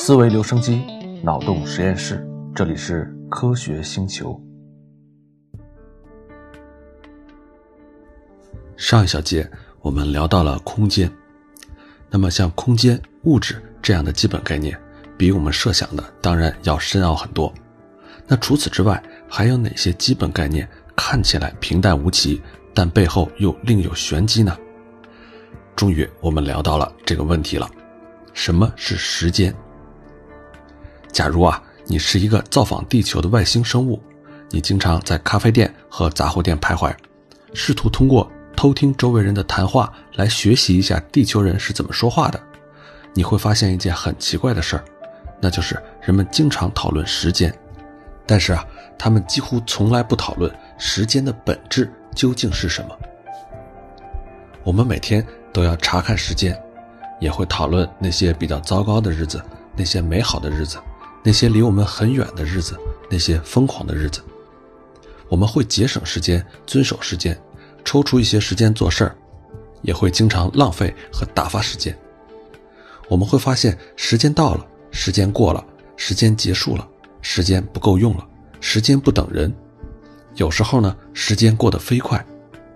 思维留声机，脑洞实验室，这里是科学星球。上一小节我们聊到了空间，那么像空间、物质这样的基本概念，比我们设想的当然要深奥很多。那除此之外，还有哪些基本概念看起来平淡无奇，但背后又另有玄机呢？终于，我们聊到了这个问题了：什么是时间？假如啊，你是一个造访地球的外星生物，你经常在咖啡店和杂货店徘徊，试图通过偷听周围人的谈话来学习一下地球人是怎么说话的，你会发现一件很奇怪的事儿，那就是人们经常讨论时间，但是啊，他们几乎从来不讨论时间的本质究竟是什么。我们每天都要查看时间，也会讨论那些比较糟糕的日子，那些美好的日子。那些离我们很远的日子，那些疯狂的日子，我们会节省时间，遵守时间，抽出一些时间做事儿，也会经常浪费和打发时间。我们会发现，时间到了，时间过了，时间结束了，时间不够用了，时间不等人。有时候呢，时间过得飞快；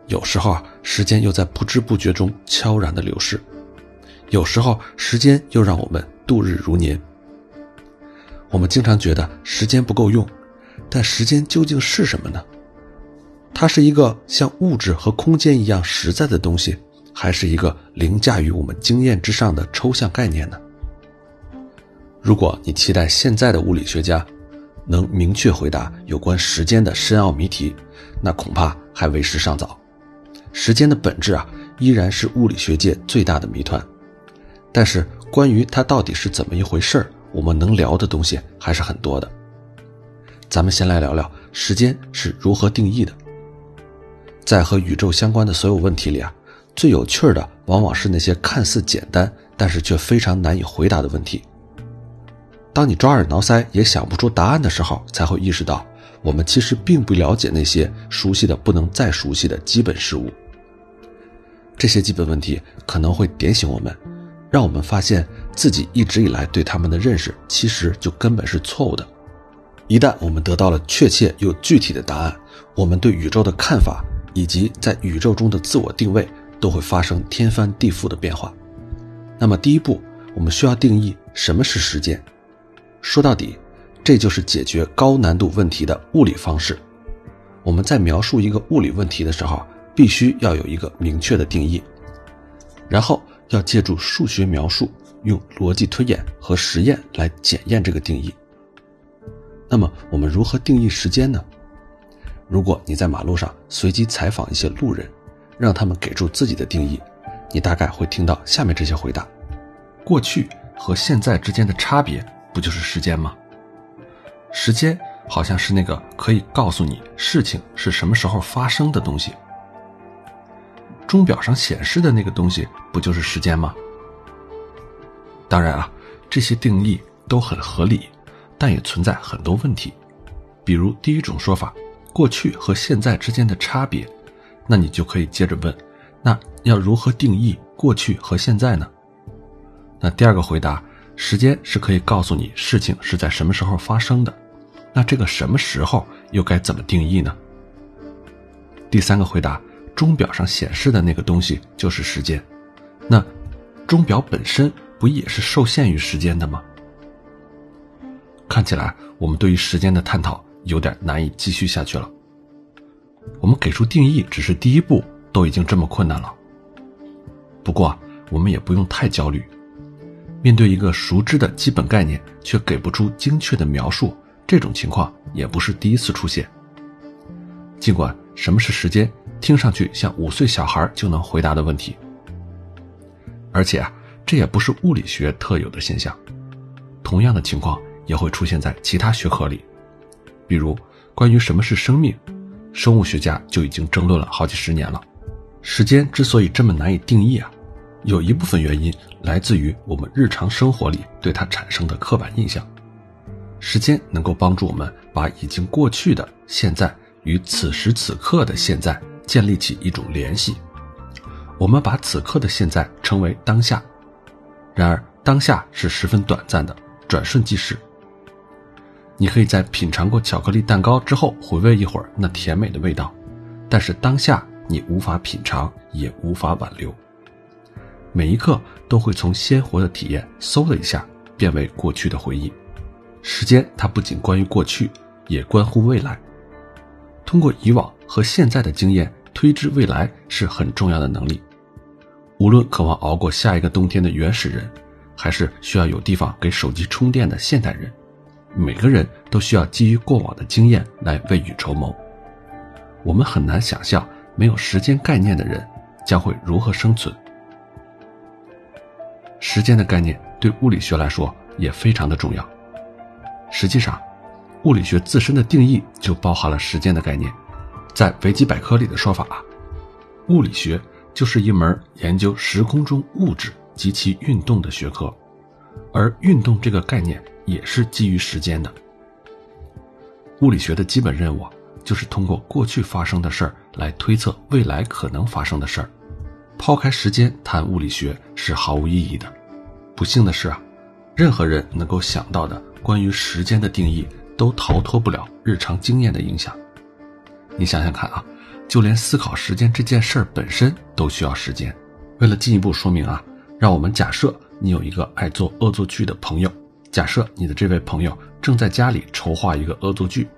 有时候啊，时间又在不知不觉中悄然的流逝；有时候，时间又让我们度日如年。我们经常觉得时间不够用，但时间究竟是什么呢？它是一个像物质和空间一样实在的东西，还是一个凌驾于我们经验之上的抽象概念呢？如果你期待现在的物理学家能明确回答有关时间的深奥谜题，那恐怕还为时尚早。时间的本质啊，依然是物理学界最大的谜团。但是，关于它到底是怎么一回事儿？我们能聊的东西还是很多的。咱们先来聊聊时间是如何定义的。在和宇宙相关的所有问题里啊，最有趣的往往是那些看似简单，但是却非常难以回答的问题。当你抓耳挠腮也想不出答案的时候，才会意识到我们其实并不了解那些熟悉的不能再熟悉的基本事物。这些基本问题可能会点醒我们。让我们发现自己一直以来对他们的认识，其实就根本是错误的。一旦我们得到了确切又具体的答案，我们对宇宙的看法以及在宇宙中的自我定位都会发生天翻地覆的变化。那么，第一步，我们需要定义什么是时间。说到底，这就是解决高难度问题的物理方式。我们在描述一个物理问题的时候，必须要有一个明确的定义，然后。要借助数学描述，用逻辑推演和实验来检验这个定义。那么，我们如何定义时间呢？如果你在马路上随机采访一些路人，让他们给出自己的定义，你大概会听到下面这些回答：过去和现在之间的差别，不就是时间吗？时间好像是那个可以告诉你事情是什么时候发生的东西。钟表上显示的那个东西，不就是时间吗？当然啊，这些定义都很合理，但也存在很多问题。比如第一种说法，过去和现在之间的差别，那你就可以接着问：那要如何定义过去和现在呢？那第二个回答，时间是可以告诉你事情是在什么时候发生的，那这个什么时候又该怎么定义呢？第三个回答。钟表上显示的那个东西就是时间，那钟表本身不也是受限于时间的吗？看起来我们对于时间的探讨有点难以继续下去了。我们给出定义只是第一步，都已经这么困难了。不过我们也不用太焦虑，面对一个熟知的基本概念却给不出精确的描述，这种情况也不是第一次出现。尽管什么是时间？听上去像五岁小孩就能回答的问题，而且啊，这也不是物理学特有的现象，同样的情况也会出现在其他学科里，比如关于什么是生命，生物学家就已经争论了好几十年了。时间之所以这么难以定义啊，有一部分原因来自于我们日常生活里对它产生的刻板印象。时间能够帮助我们把已经过去的现在与此时此刻的现在。建立起一种联系，我们把此刻的现在称为当下。然而，当下是十分短暂的，转瞬即逝。你可以在品尝过巧克力蛋糕之后回味一会儿那甜美的味道，但是当下你无法品尝，也无法挽留。每一刻都会从鲜活的体验嗖的一下变为过去的回忆。时间它不仅关于过去，也关乎未来。通过以往和现在的经验推知未来是很重要的能力。无论渴望熬过下一个冬天的原始人，还是需要有地方给手机充电的现代人，每个人都需要基于过往的经验来未雨绸缪。我们很难想象没有时间概念的人将会如何生存。时间的概念对物理学来说也非常的重要。实际上，物理学自身的定义就包含了时间的概念。在维基百科里的说法，物理学就是一门研究时空中物质及其运动的学科，而运动这个概念也是基于时间的。物理学的基本任务就是通过过去发生的事儿来推测未来可能发生的事儿。抛开时间谈物理学是毫无意义的。不幸的是啊，任何人能够想到的关于时间的定义，都逃脱不了日常经验的影响。你想想看啊，就连思考时间这件事儿本身都需要时间。为了进一步说明啊，让我们假设你有一个爱做恶作剧的朋友，假设你的这位朋友正在家里筹划一个恶作剧，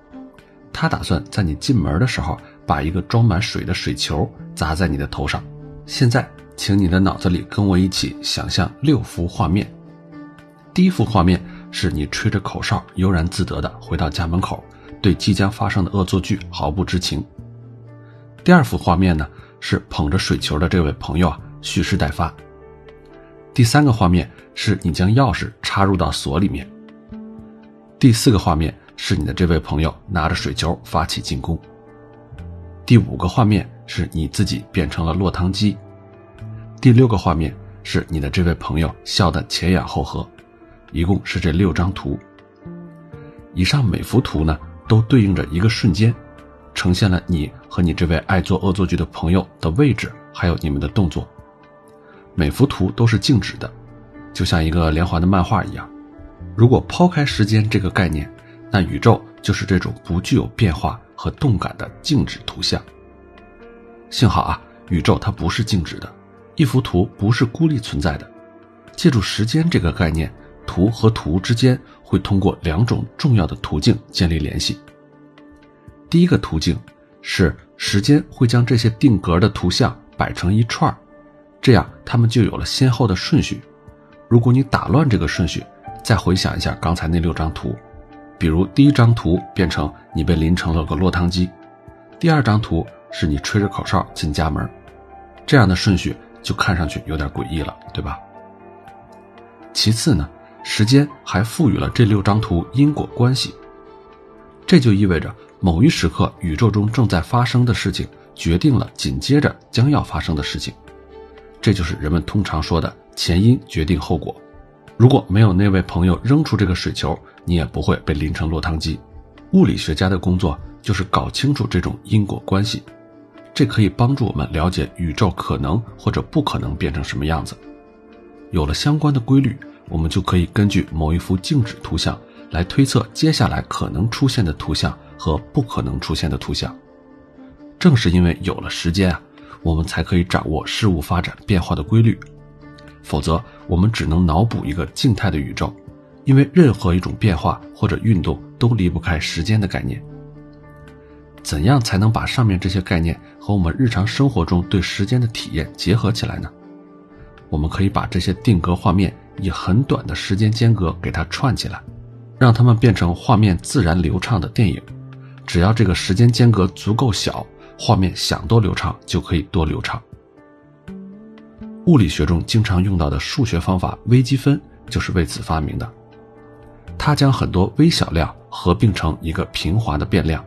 他打算在你进门的时候把一个装满水的水球砸在你的头上。现在，请你的脑子里跟我一起想象六幅画面。第一幅画面是你吹着口哨，悠然自得地回到家门口，对即将发生的恶作剧毫不知情。第二幅画面呢，是捧着水球的这位朋友啊，蓄势待发。第三个画面是你将钥匙插入到锁里面。第四个画面是你的这位朋友拿着水球发起进攻。第五个画面是你自己变成了落汤鸡，第六个画面是你的这位朋友笑得前仰后合，一共是这六张图。以上每幅图呢都对应着一个瞬间，呈现了你和你这位爱做恶作剧的朋友的位置，还有你们的动作。每幅图都是静止的，就像一个连环的漫画一样。如果抛开时间这个概念，那宇宙就是这种不具有变化。和动感的静止图像。幸好啊，宇宙它不是静止的，一幅图不是孤立存在的。借助时间这个概念，图和图之间会通过两种重要的途径建立联系。第一个途径是时间会将这些定格的图像摆成一串，这样它们就有了先后的顺序。如果你打乱这个顺序，再回想一下刚才那六张图。比如第一张图变成你被淋成了个落汤鸡，第二张图是你吹着口哨进家门，这样的顺序就看上去有点诡异了，对吧？其次呢，时间还赋予了这六张图因果关系，这就意味着某一时刻宇宙中正在发生的事情决定了紧接着将要发生的事情，这就是人们通常说的前因决定后果。如果没有那位朋友扔出这个水球，你也不会被淋成落汤鸡。物理学家的工作就是搞清楚这种因果关系，这可以帮助我们了解宇宙可能或者不可能变成什么样子。有了相关的规律，我们就可以根据某一幅静止图像来推测接下来可能出现的图像和不可能出现的图像。正是因为有了时间啊，我们才可以掌握事物发展变化的规律。否则，我们只能脑补一个静态的宇宙，因为任何一种变化或者运动都离不开时间的概念。怎样才能把上面这些概念和我们日常生活中对时间的体验结合起来呢？我们可以把这些定格画面以很短的时间间隔给它串起来，让它们变成画面自然流畅的电影。只要这个时间间隔足够小，画面想多流畅就可以多流畅。物理学中经常用到的数学方法微积分就是为此发明的。它将很多微小量合并成一个平滑的变量。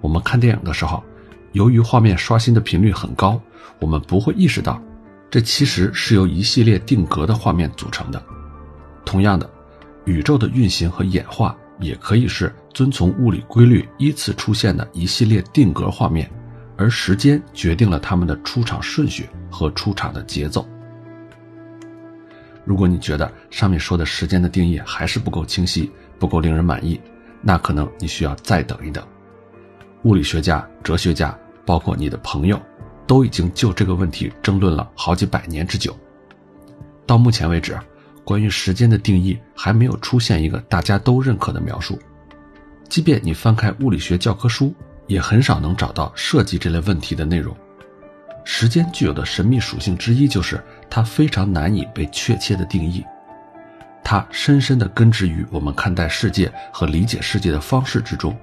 我们看电影的时候，由于画面刷新的频率很高，我们不会意识到，这其实是由一系列定格的画面组成的。同样的，宇宙的运行和演化也可以是遵从物理规律依次出现的一系列定格画面。而时间决定了他们的出场顺序和出场的节奏。如果你觉得上面说的时间的定义还是不够清晰、不够令人满意，那可能你需要再等一等。物理学家、哲学家，包括你的朋友，都已经就这个问题争论了好几百年之久。到目前为止，关于时间的定义还没有出现一个大家都认可的描述。即便你翻开物理学教科书，也很少能找到涉及这类问题的内容。时间具有的神秘属性之一就是。它非常难以被确切的定义，它深深地根植于我们看待世界和理解世界的方式之中。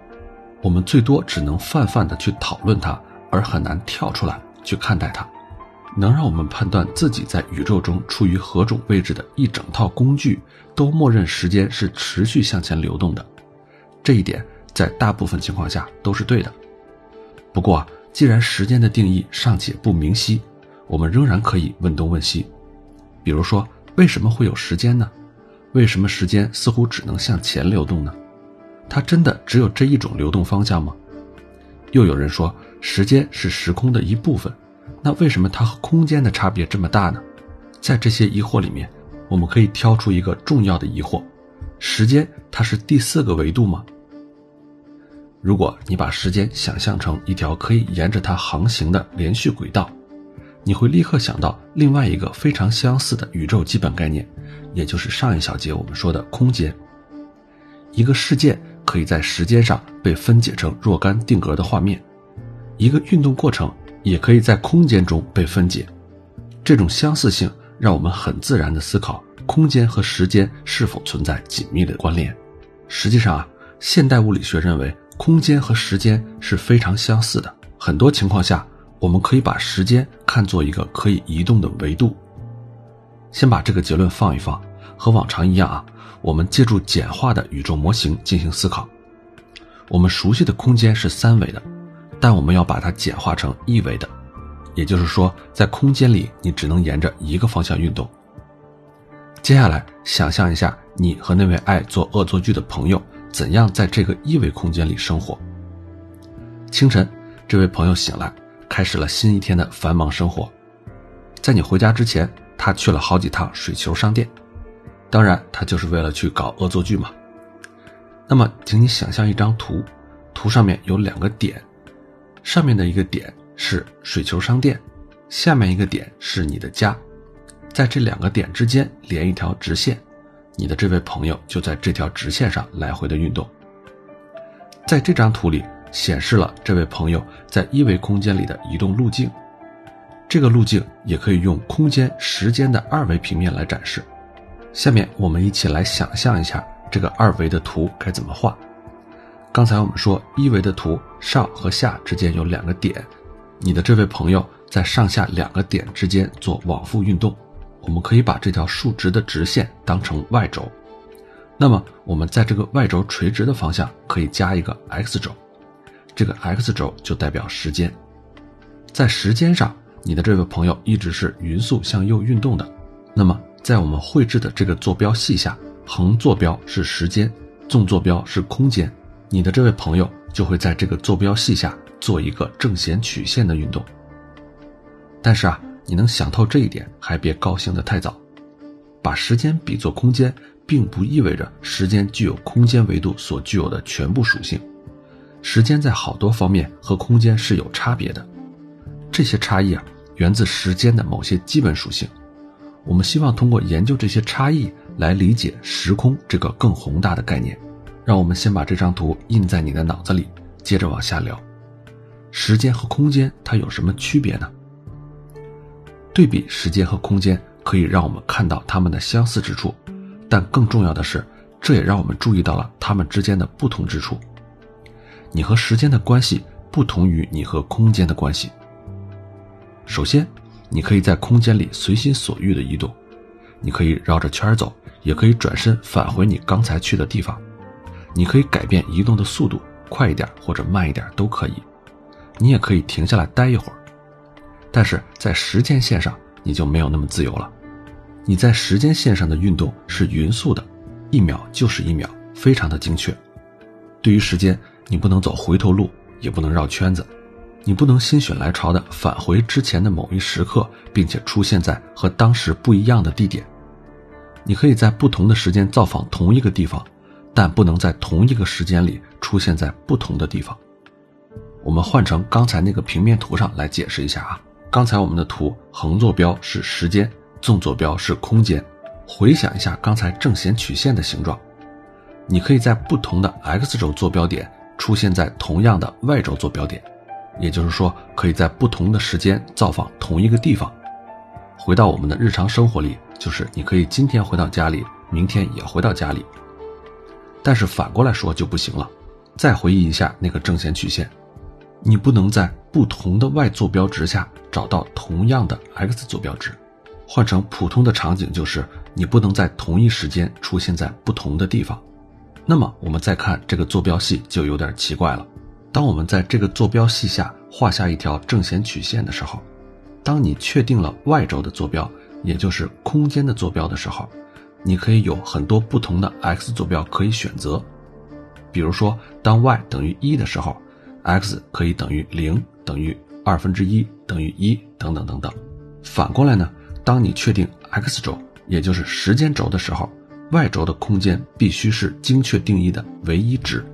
我们最多只能泛泛地去讨论它，而很难跳出来去看待它。能让我们判断自己在宇宙中处于何种位置的一整套工具，都默认时间是持续向前流动的。这一点在大部分情况下都是对的。不过，既然时间的定义尚且不明晰，我们仍然可以问东问西，比如说，为什么会有时间呢？为什么时间似乎只能向前流动呢？它真的只有这一种流动方向吗？又有人说，时间是时空的一部分，那为什么它和空间的差别这么大呢？在这些疑惑里面，我们可以挑出一个重要的疑惑：时间它是第四个维度吗？如果你把时间想象成一条可以沿着它航行的连续轨道。你会立刻想到另外一个非常相似的宇宙基本概念，也就是上一小节我们说的空间。一个事件可以在时间上被分解成若干定格的画面，一个运动过程也可以在空间中被分解。这种相似性让我们很自然地思考空间和时间是否存在紧密的关联。实际上啊，现代物理学认为空间和时间是非常相似的，很多情况下。我们可以把时间看作一个可以移动的维度。先把这个结论放一放，和往常一样啊，我们借助简化的宇宙模型进行思考。我们熟悉的空间是三维的，但我们要把它简化成一维的，也就是说，在空间里你只能沿着一个方向运动。接下来，想象一下你和那位爱做恶作剧的朋友怎样在这个一维空间里生活。清晨，这位朋友醒来。开始了新一天的繁忙生活，在你回家之前，他去了好几趟水球商店，当然，他就是为了去搞恶作剧嘛。那么，请你想象一张图，图上面有两个点，上面的一个点是水球商店，下面一个点是你的家，在这两个点之间连一条直线，你的这位朋友就在这条直线上来回的运动。在这张图里。显示了这位朋友在一维空间里的移动路径，这个路径也可以用空间、时间的二维平面来展示。下面我们一起来想象一下这个二维的图该怎么画。刚才我们说一维的图上和下之间有两个点，你的这位朋友在上下两个点之间做往复运动，我们可以把这条竖直的直线当成 y 轴，那么我们在这个 y 轴垂直的方向可以加一个 x 轴。这个 x 轴就代表时间，在时间上，你的这位朋友一直是匀速向右运动的。那么，在我们绘制的这个坐标系下，横坐标是时间，纵坐标是空间，你的这位朋友就会在这个坐标系下做一个正弦曲线的运动。但是啊，你能想透这一点，还别高兴得太早。把时间比作空间，并不意味着时间具有空间维度所具有的全部属性。时间在好多方面和空间是有差别的，这些差异啊，源自时间的某些基本属性。我们希望通过研究这些差异来理解时空这个更宏大的概念。让我们先把这张图印在你的脑子里，接着往下聊。时间和空间它有什么区别呢？对比时间和空间可以让我们看到它们的相似之处，但更重要的是，这也让我们注意到了它们之间的不同之处。你和时间的关系不同于你和空间的关系。首先，你可以在空间里随心所欲的移动，你可以绕着圈走，也可以转身返回你刚才去的地方。你可以改变移动的速度，快一点或者慢一点都可以。你也可以停下来待一会儿。但是在时间线上，你就没有那么自由了。你在时间线上的运动是匀速的，一秒就是一秒，非常的精确。对于时间。你不能走回头路，也不能绕圈子，你不能心血来潮的返回之前的某一时刻，并且出现在和当时不一样的地点。你可以在不同的时间造访同一个地方，但不能在同一个时间里出现在不同的地方。我们换成刚才那个平面图上来解释一下啊。刚才我们的图横坐标是时间，纵坐标是空间。回想一下刚才正弦曲线的形状，你可以在不同的 x 轴坐标点出现在同样的 y 轴坐标点，也就是说，可以在不同的时间造访同一个地方。回到我们的日常生活里，就是你可以今天回到家里，明天也回到家里。但是反过来说就不行了。再回忆一下那个正弦曲线，你不能在不同的 y 坐标值下找到同样的 x 坐标值。换成普通的场景就是。你不能在同一时间出现在不同的地方，那么我们再看这个坐标系就有点奇怪了。当我们在这个坐标系下画下一条正弦曲线的时候，当你确定了 y 轴的坐标，也就是空间的坐标的时候，你可以有很多不同的 x 坐标可以选择。比如说，当 y 等于一的时候，x 可以等于零、等于二分之一、等于一等等等等。反过来呢，当你确定 x 轴。也就是时间轴的时候，y 轴的空间必须是精确定义的唯一值。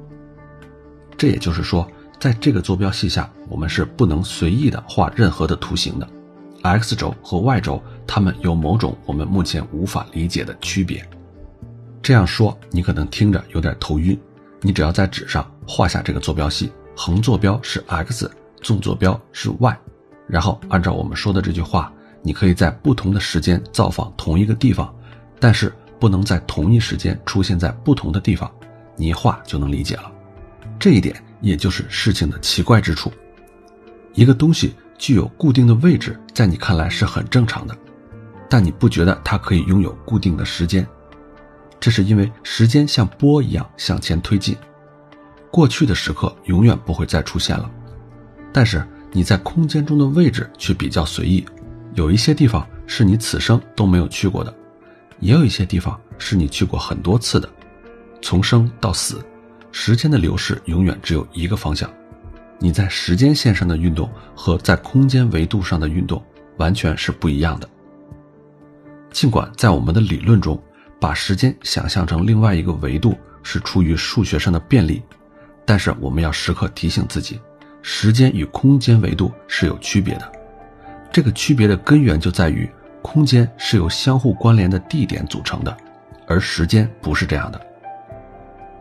这也就是说，在这个坐标系下，我们是不能随意的画任何的图形的。x 轴和 y 轴它们有某种我们目前无法理解的区别。这样说你可能听着有点头晕。你只要在纸上画下这个坐标系，横坐标是 x，纵坐标是 y，然后按照我们说的这句话。你可以在不同的时间造访同一个地方，但是不能在同一时间出现在不同的地方。你一画就能理解了，这一点也就是事情的奇怪之处。一个东西具有固定的位置，在你看来是很正常的，但你不觉得它可以拥有固定的时间，这是因为时间像波一样向前推进，过去的时刻永远不会再出现了。但是你在空间中的位置却比较随意。有一些地方是你此生都没有去过的，也有一些地方是你去过很多次的。从生到死，时间的流逝永远只有一个方向。你在时间线上的运动和在空间维度上的运动完全是不一样的。尽管在我们的理论中，把时间想象成另外一个维度是出于数学上的便利，但是我们要时刻提醒自己，时间与空间维度是有区别的。这个区别的根源就在于，空间是由相互关联的地点组成的，而时间不是这样的。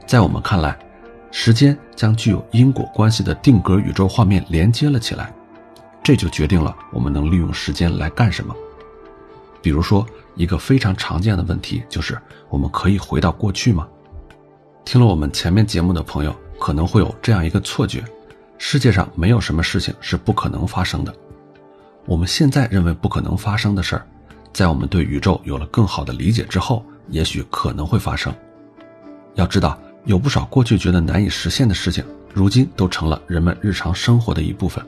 在我们看来，时间将具有因果关系的定格宇宙画面连接了起来，这就决定了我们能利用时间来干什么。比如说，一个非常常见的问题就是：我们可以回到过去吗？听了我们前面节目的朋友可能会有这样一个错觉：世界上没有什么事情是不可能发生的。我们现在认为不可能发生的事儿，在我们对宇宙有了更好的理解之后，也许可能会发生。要知道，有不少过去觉得难以实现的事情，如今都成了人们日常生活的一部分。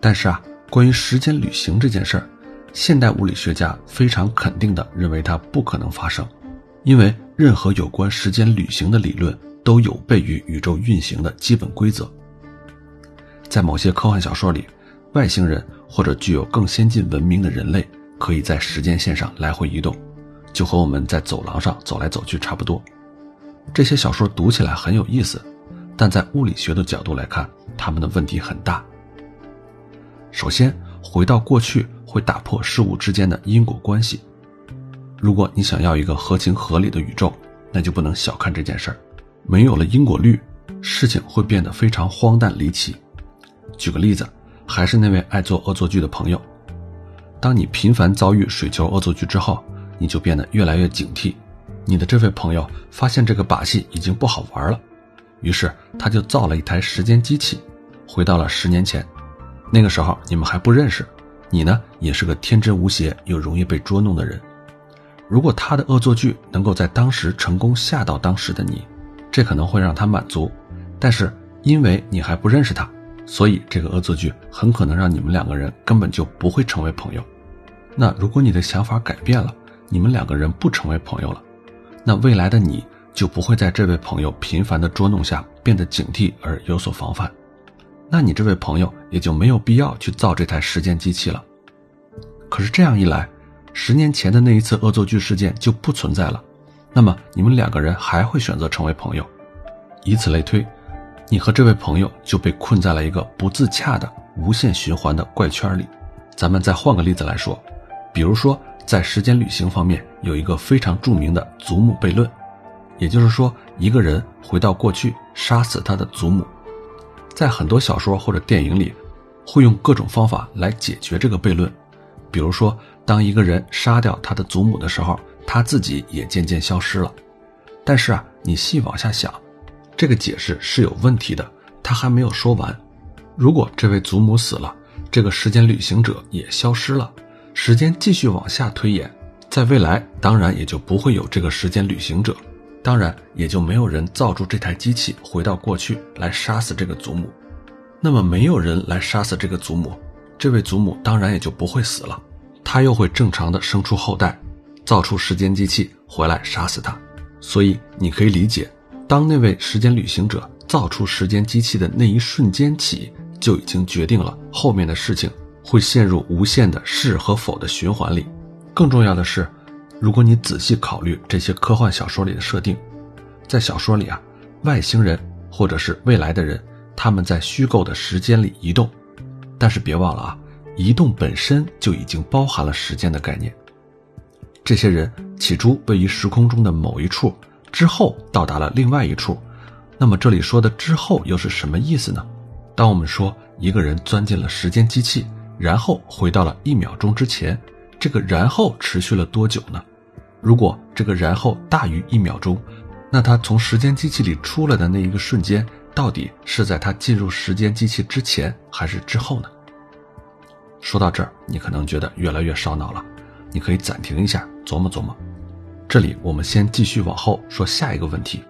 但是啊，关于时间旅行这件事儿，现代物理学家非常肯定地认为它不可能发生，因为任何有关时间旅行的理论都有悖于宇宙运行的基本规则。在某些科幻小说里。外星人或者具有更先进文明的人类，可以在时间线上来回移动，就和我们在走廊上走来走去差不多。这些小说读起来很有意思，但在物理学的角度来看，他们的问题很大。首先，回到过去会打破事物之间的因果关系。如果你想要一个合情合理的宇宙，那就不能小看这件事儿。没有了因果律，事情会变得非常荒诞离奇。举个例子。还是那位爱做恶作剧的朋友。当你频繁遭遇水球恶作剧之后，你就变得越来越警惕。你的这位朋友发现这个把戏已经不好玩了，于是他就造了一台时间机器，回到了十年前。那个时候你们还不认识，你呢也是个天真无邪又容易被捉弄的人。如果他的恶作剧能够在当时成功吓到当时的你，这可能会让他满足。但是因为你还不认识他。所以，这个恶作剧很可能让你们两个人根本就不会成为朋友。那如果你的想法改变了，你们两个人不成为朋友了，那未来的你就不会在这位朋友频繁的捉弄下变得警惕而有所防范。那你这位朋友也就没有必要去造这台时间机器了。可是这样一来，十年前的那一次恶作剧事件就不存在了，那么你们两个人还会选择成为朋友，以此类推，你和这位朋友就被困在了一个不自洽的无限循环的怪圈里。咱们再换个例子来说，比如说在时间旅行方面有一个非常著名的祖母悖论，也就是说一个人回到过去杀死他的祖母，在很多小说或者电影里，会用各种方法来解决这个悖论，比如说。当一个人杀掉他的祖母的时候，他自己也渐渐消失了。但是啊，你细往下想，这个解释是有问题的。他还没有说完。如果这位祖母死了，这个时间旅行者也消失了，时间继续往下推演，在未来当然也就不会有这个时间旅行者，当然也就没有人造出这台机器回到过去来杀死这个祖母。那么没有人来杀死这个祖母，这位祖母当然也就不会死了。他又会正常的生出后代，造出时间机器回来杀死他。所以你可以理解，当那位时间旅行者造出时间机器的那一瞬间起，就已经决定了后面的事情会陷入无限的是和否的循环里。更重要的是，如果你仔细考虑这些科幻小说里的设定，在小说里啊，外星人或者是未来的人，他们在虚构的时间里移动，但是别忘了啊。移动本身就已经包含了时间的概念。这些人起初位于时空中的某一处，之后到达了另外一处。那么这里说的“之后”又是什么意思呢？当我们说一个人钻进了时间机器，然后回到了一秒钟之前，这个“然后”持续了多久呢？如果这个“然后”大于一秒钟，那他从时间机器里出来的那一个瞬间，到底是在他进入时间机器之前还是之后呢？说到这儿，你可能觉得越来越烧脑了，你可以暂停一下，琢磨琢磨。这里我们先继续往后说下一个问题：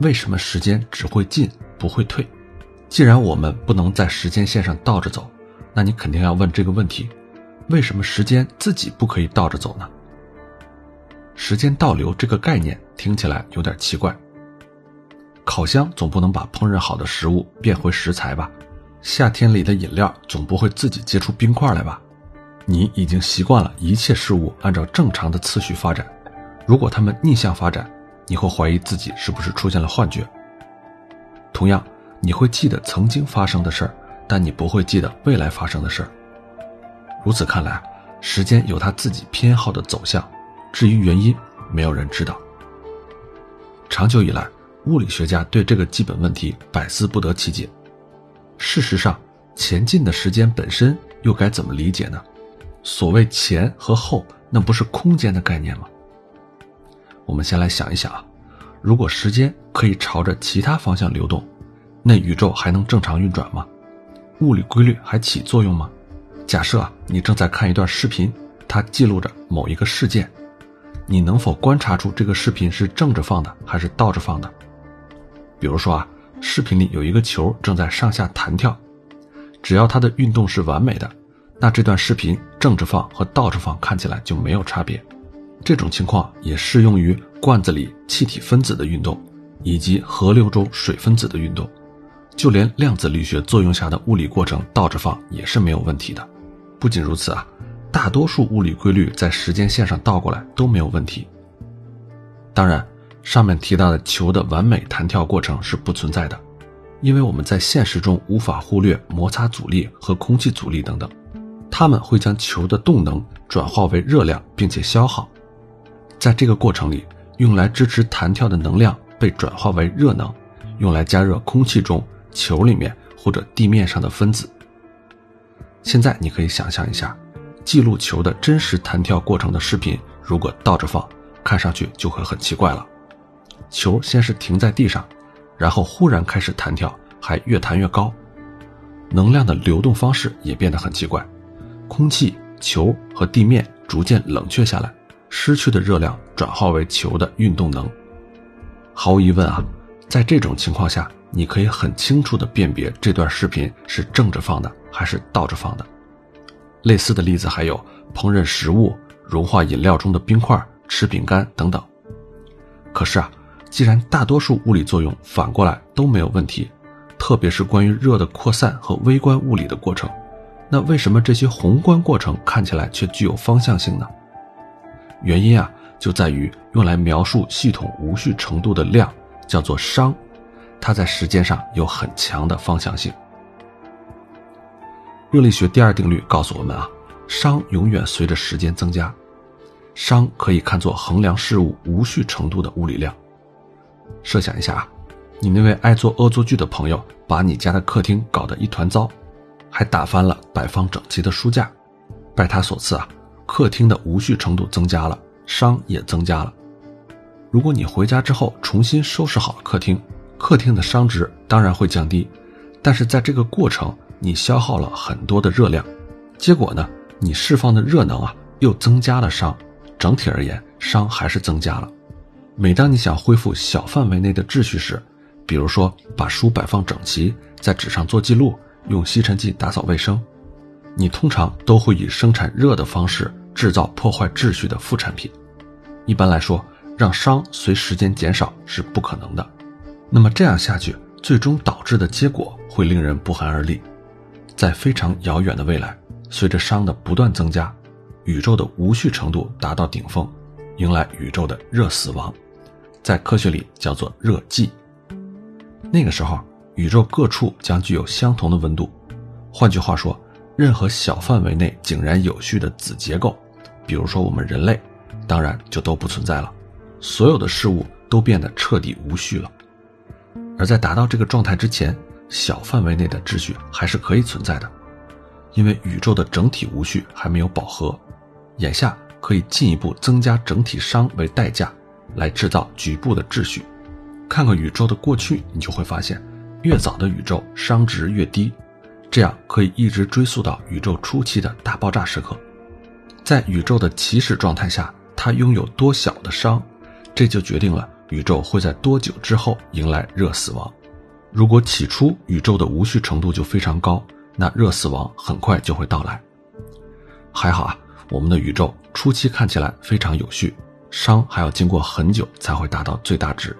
为什么时间只会进不会退？既然我们不能在时间线上倒着走，那你肯定要问这个问题：为什么时间自己不可以倒着走呢？时间倒流这个概念听起来有点奇怪。烤箱总不能把烹饪好的食物变回食材吧？夏天里的饮料总不会自己结出冰块来吧？你已经习惯了一切事物按照正常的次序发展，如果他们逆向发展，你会怀疑自己是不是出现了幻觉。同样，你会记得曾经发生的事儿，但你不会记得未来发生的事儿。如此看来，时间有它自己偏好的走向，至于原因，没有人知道。长久以来，物理学家对这个基本问题百思不得其解。事实上，前进的时间本身又该怎么理解呢？所谓前和后，那不是空间的概念吗？我们先来想一想啊，如果时间可以朝着其他方向流动，那宇宙还能正常运转吗？物理规律还起作用吗？假设啊，你正在看一段视频，它记录着某一个事件，你能否观察出这个视频是正着放的还是倒着放的？比如说啊。视频里有一个球正在上下弹跳，只要它的运动是完美的，那这段视频正着放和倒着放看起来就没有差别。这种情况也适用于罐子里气体分子的运动，以及河流中水分子的运动。就连量子力学作用下的物理过程倒着放也是没有问题的。不仅如此啊，大多数物理规律在时间线上倒过来都没有问题。当然。上面提到的球的完美弹跳过程是不存在的，因为我们在现实中无法忽略摩擦阻力和空气阻力等等，它们会将球的动能转化为热量并且消耗，在这个过程里，用来支持弹跳的能量被转化为热能，用来加热空气中、球里面或者地面上的分子。现在你可以想象一下，记录球的真实弹跳过程的视频，如果倒着放，看上去就会很奇怪了。球先是停在地上，然后忽然开始弹跳，还越弹越高。能量的流动方式也变得很奇怪，空气、球和地面逐渐冷却下来，失去的热量转化为球的运动能。毫无疑问啊，在这种情况下，你可以很清楚地辨别这段视频是正着放的还是倒着放的。类似的例子还有烹饪食物、融化饮料中的冰块、吃饼干等等。可是啊。既然大多数物理作用反过来都没有问题，特别是关于热的扩散和微观物理的过程，那为什么这些宏观过程看起来却具有方向性呢？原因啊就在于用来描述系统无序程度的量叫做熵，它在时间上有很强的方向性。热力学第二定律告诉我们啊，熵永远随着时间增加，熵可以看作衡量事物无序程度的物理量。设想一下啊，你那位爱做恶作剧的朋友把你家的客厅搞得一团糟，还打翻了摆放整齐的书架，拜他所赐啊，客厅的无序程度增加了，熵也增加了。如果你回家之后重新收拾好了客厅，客厅的熵值当然会降低，但是在这个过程。你消耗了很多的热量，结果呢，你释放的热能啊又增加了熵，整体而言熵还是增加了。每当你想恢复小范围内的秩序时，比如说把书摆放整齐，在纸上做记录，用吸尘器打扫卫生，你通常都会以生产热的方式制造破坏秩序的副产品。一般来说，让熵随时间减少是不可能的。那么这样下去，最终导致的结果会令人不寒而栗。在非常遥远的未来，随着熵的不断增加，宇宙的无序程度达到顶峰，迎来宇宙的热死亡，在科学里叫做热寂。那个时候，宇宙各处将具有相同的温度。换句话说，任何小范围内井然有序的子结构，比如说我们人类，当然就都不存在了。所有的事物都变得彻底无序了。而在达到这个状态之前，小范围内的秩序还是可以存在的，因为宇宙的整体无序还没有饱和，眼下可以进一步增加整体熵为代价，来制造局部的秩序。看看宇宙的过去，你就会发现，越早的宇宙熵值越低，这样可以一直追溯到宇宙初期的大爆炸时刻。在宇宙的起始状态下，它拥有多小的熵，这就决定了宇宙会在多久之后迎来热死亡。如果起初宇宙的无序程度就非常高，那热死亡很快就会到来。还好啊，我们的宇宙初期看起来非常有序，熵还要经过很久才会达到最大值。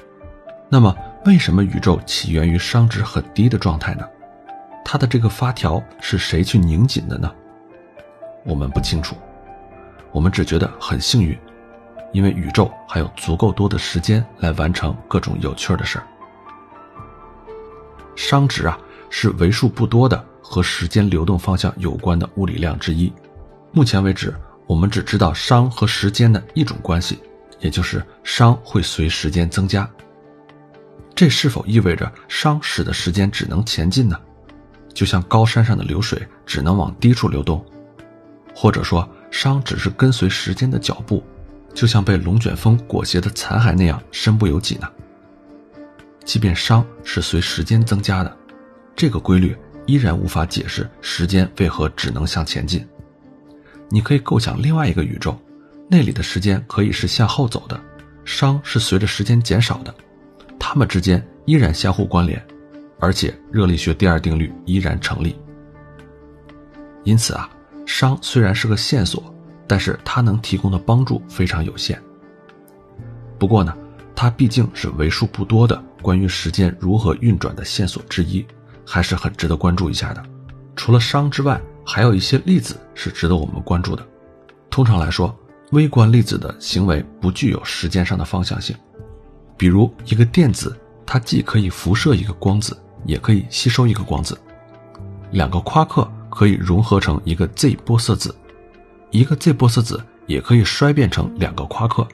那么，为什么宇宙起源于熵值很低的状态呢？它的这个发条是谁去拧紧的呢？我们不清楚，我们只觉得很幸运，因为宇宙还有足够多的时间来完成各种有趣的事儿。熵值啊，是为数不多的和时间流动方向有关的物理量之一。目前为止，我们只知道熵和时间的一种关系，也就是熵会随时间增加。这是否意味着熵使得时间只能前进呢？就像高山上的流水只能往低处流动，或者说熵只是跟随时间的脚步，就像被龙卷风裹挟的残骸那样身不由己呢？即便熵是随时间增加的，这个规律依然无法解释时间为何只能向前进。你可以构想另外一个宇宙，那里的时间可以是向后走的，熵是随着时间减少的，它们之间依然相互关联，而且热力学第二定律依然成立。因此啊，熵虽然是个线索，但是它能提供的帮助非常有限。不过呢，它毕竟是为数不多的。关于时间如何运转的线索之一，还是很值得关注一下的。除了熵之外，还有一些粒子是值得我们关注的。通常来说，微观粒子的行为不具有时间上的方向性。比如，一个电子，它既可以辐射一个光子，也可以吸收一个光子。两个夸克可以融合成一个 Z 玻色子，一个 Z 玻色子也可以衰变成两个夸克。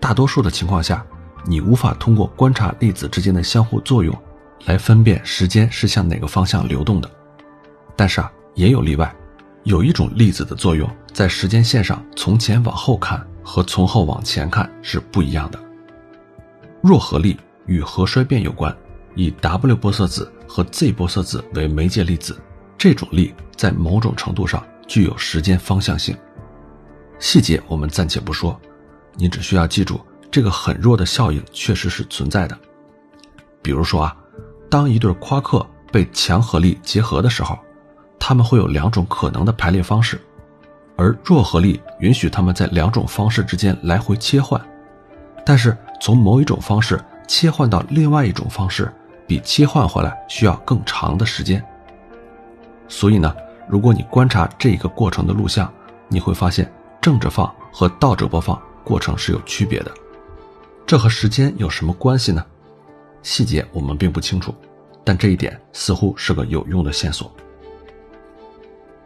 大多数的情况下。你无法通过观察粒子之间的相互作用，来分辨时间是向哪个方向流动的。但是啊，也有例外，有一种粒子的作用在时间线上从前往后看和从后往前看是不一样的。弱核力与核衰变有关，以 W 玻色子和 Z 玻色子为媒介粒子，这种力在某种程度上具有时间方向性。细节我们暂且不说，你只需要记住。这个很弱的效应确实是存在的，比如说啊，当一对夸克被强核力结合的时候，它们会有两种可能的排列方式，而弱核力允许它们在两种方式之间来回切换，但是从某一种方式切换到另外一种方式，比切换回来需要更长的时间。所以呢，如果你观察这个过程的录像，你会发现正着放和倒着播放过程是有区别的。这和时间有什么关系呢？细节我们并不清楚，但这一点似乎是个有用的线索。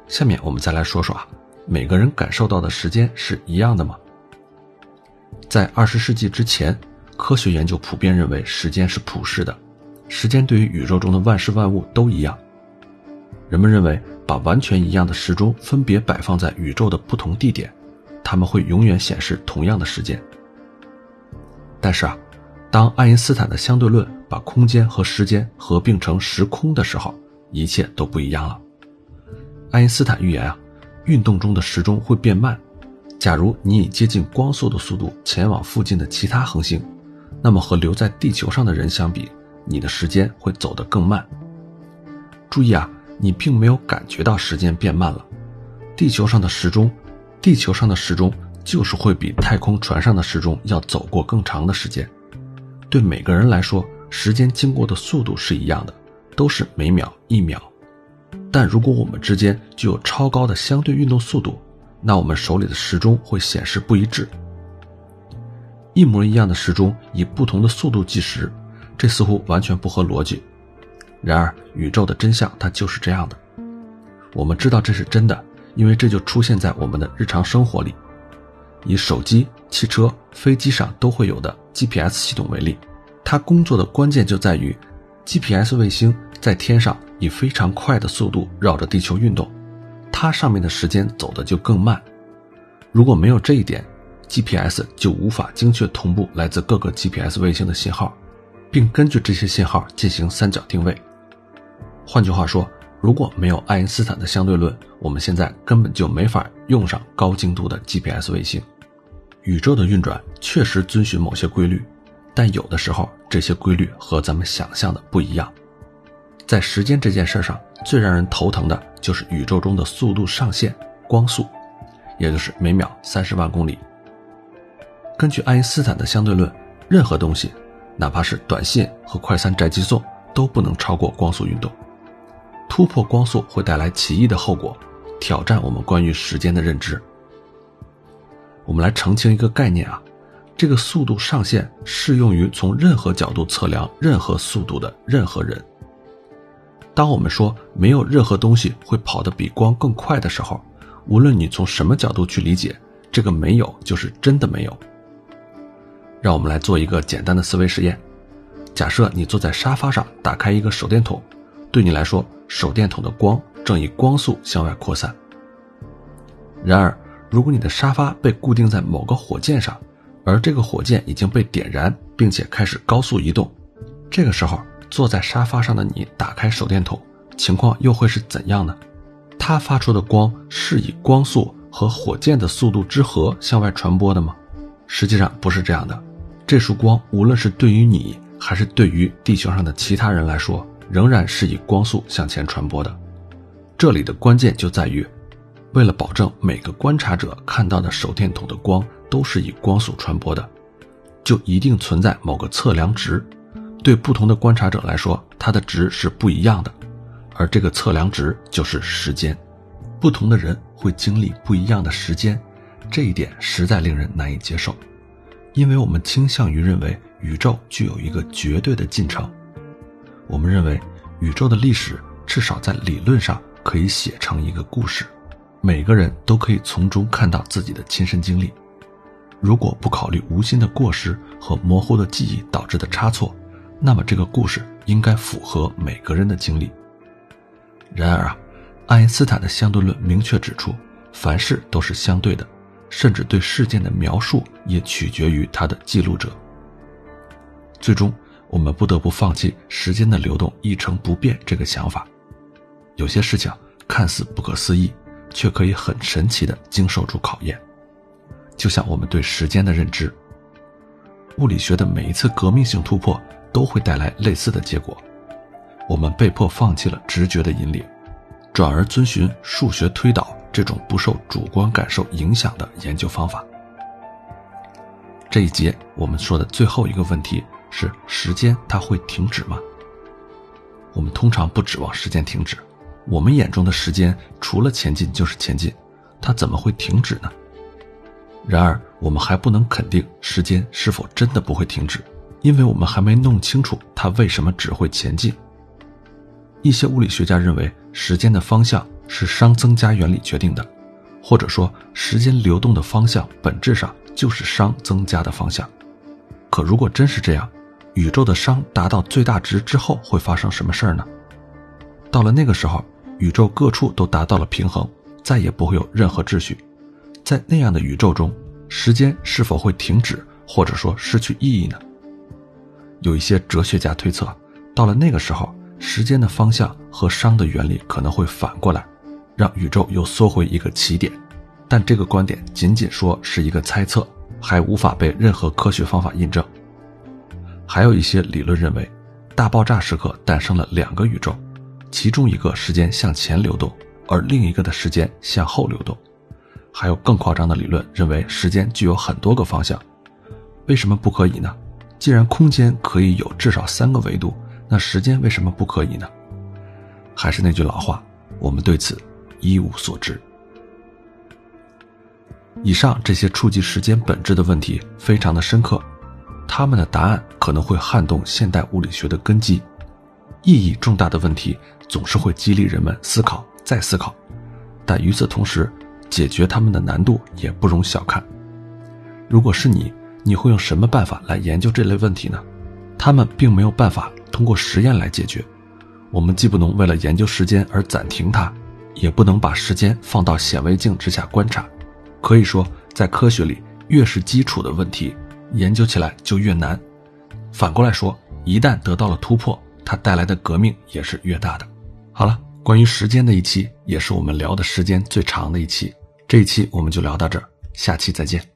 下面我们再来说说啊，每个人感受到的时间是一样的吗？在二十世纪之前，科学研究普遍认为时间是普世的，时间对于宇宙中的万事万物都一样。人们认为，把完全一样的时钟分别摆放在宇宙的不同地点，它们会永远显示同样的时间。但是啊，当爱因斯坦的相对论把空间和时间合并成时空的时候，一切都不一样了。爱因斯坦预言啊，运动中的时钟会变慢。假如你以接近光速的速度前往附近的其他恒星，那么和留在地球上的人相比，你的时间会走得更慢。注意啊，你并没有感觉到时间变慢了。地球上的时钟，地球上的时钟就是会比太空船上的时钟要走过更长的时间。对每个人来说，时间经过的速度是一样的，都是每秒一秒。但如果我们之间具有超高的相对运动速度，那我们手里的时钟会显示不一致。一模一样的时钟以不同的速度计时，这似乎完全不合逻辑。然而，宇宙的真相它就是这样的。我们知道这是真的，因为这就出现在我们的日常生活里。以手机、汽车、飞机上都会有的 GPS 系统为例，它工作的关键就在于 GPS 卫星在天上以非常快的速度绕着地球运动。它上面的时间走的就更慢。如果没有这一点，GPS 就无法精确同步来自各个 GPS 卫星的信号，并根据这些信号进行三角定位。换句话说，如果没有爱因斯坦的相对论，我们现在根本就没法用上高精度的 GPS 卫星。宇宙的运转确实遵循某些规律，但有的时候这些规律和咱们想象的不一样。在时间这件事上，最让人头疼的就是宇宙中的速度上限——光速，也就是每秒三十万公里。根据爱因斯坦的相对论，任何东西，哪怕是短信和快餐宅急送，都不能超过光速运动。突破光速会带来奇异的后果，挑战我们关于时间的认知。我们来澄清一个概念啊，这个速度上限适用于从任何角度测量任何速度的任何人。当我们说没有任何东西会跑得比光更快的时候，无论你从什么角度去理解，这个没有就是真的没有。让我们来做一个简单的思维实验：假设你坐在沙发上，打开一个手电筒，对你来说，手电筒的光正以光速向外扩散。然而，如果你的沙发被固定在某个火箭上，而这个火箭已经被点燃，并且开始高速移动，这个时候。坐在沙发上的你打开手电筒，情况又会是怎样呢？它发出的光是以光速和火箭的速度之和向外传播的吗？实际上不是这样的。这束光无论是对于你还是对于地球上的其他人来说，仍然是以光速向前传播的。这里的关键就在于，为了保证每个观察者看到的手电筒的光都是以光速传播的，就一定存在某个测量值。对不同的观察者来说，它的值是不一样的，而这个测量值就是时间。不同的人会经历不一样的时间，这一点实在令人难以接受，因为我们倾向于认为宇宙具有一个绝对的进程。我们认为宇宙的历史至少在理论上可以写成一个故事，每个人都可以从中看到自己的亲身经历。如果不考虑无心的过失和模糊的记忆导致的差错，那么这个故事应该符合每个人的经历。然而啊，爱因斯坦的相对论明确指出，凡事都是相对的，甚至对事件的描述也取决于他的记录者。最终，我们不得不放弃时间的流动一成不变这个想法。有些事情看似不可思议，却可以很神奇的经受住考验，就像我们对时间的认知。物理学的每一次革命性突破。都会带来类似的结果，我们被迫放弃了直觉的引领，转而遵循数学推导这种不受主观感受影响的研究方法。这一节我们说的最后一个问题是：时间它会停止吗？我们通常不指望时间停止，我们眼中的时间除了前进就是前进，它怎么会停止呢？然而，我们还不能肯定时间是否真的不会停止，因为我们还没弄清楚它为什么只会前进。一些物理学家认为，时间的方向是熵增加原理决定的，或者说，时间流动的方向本质上就是熵增加的方向。可如果真是这样，宇宙的熵达到最大值之后会发生什么事儿呢？到了那个时候，宇宙各处都达到了平衡，再也不会有任何秩序。在那样的宇宙中，时间是否会停止，或者说失去意义呢？有一些哲学家推测，到了那个时候，时间的方向和熵的原理可能会反过来，让宇宙又缩回一个起点。但这个观点仅仅说是一个猜测，还无法被任何科学方法印证。还有一些理论认为，大爆炸时刻诞生了两个宇宙，其中一个时间向前流动，而另一个的时间向后流动。还有更夸张的理论认为，时间具有很多个方向。为什么不可以呢？既然空间可以有至少三个维度，那时间为什么不可以呢？还是那句老话，我们对此一无所知。以上这些触及时间本质的问题非常的深刻，他们的答案可能会撼动现代物理学的根基。意义重大的问题总是会激励人们思考再思考，但与此同时，解决他们的难度也不容小看。如果是你，你会用什么办法来研究这类问题呢？他们并没有办法通过实验来解决。我们既不能为了研究时间而暂停它，也不能把时间放到显微镜之下观察。可以说，在科学里，越是基础的问题，研究起来就越难。反过来说，一旦得到了突破，它带来的革命也是越大的。好了。关于时间的一期，也是我们聊的时间最长的一期。这一期我们就聊到这儿，下期再见。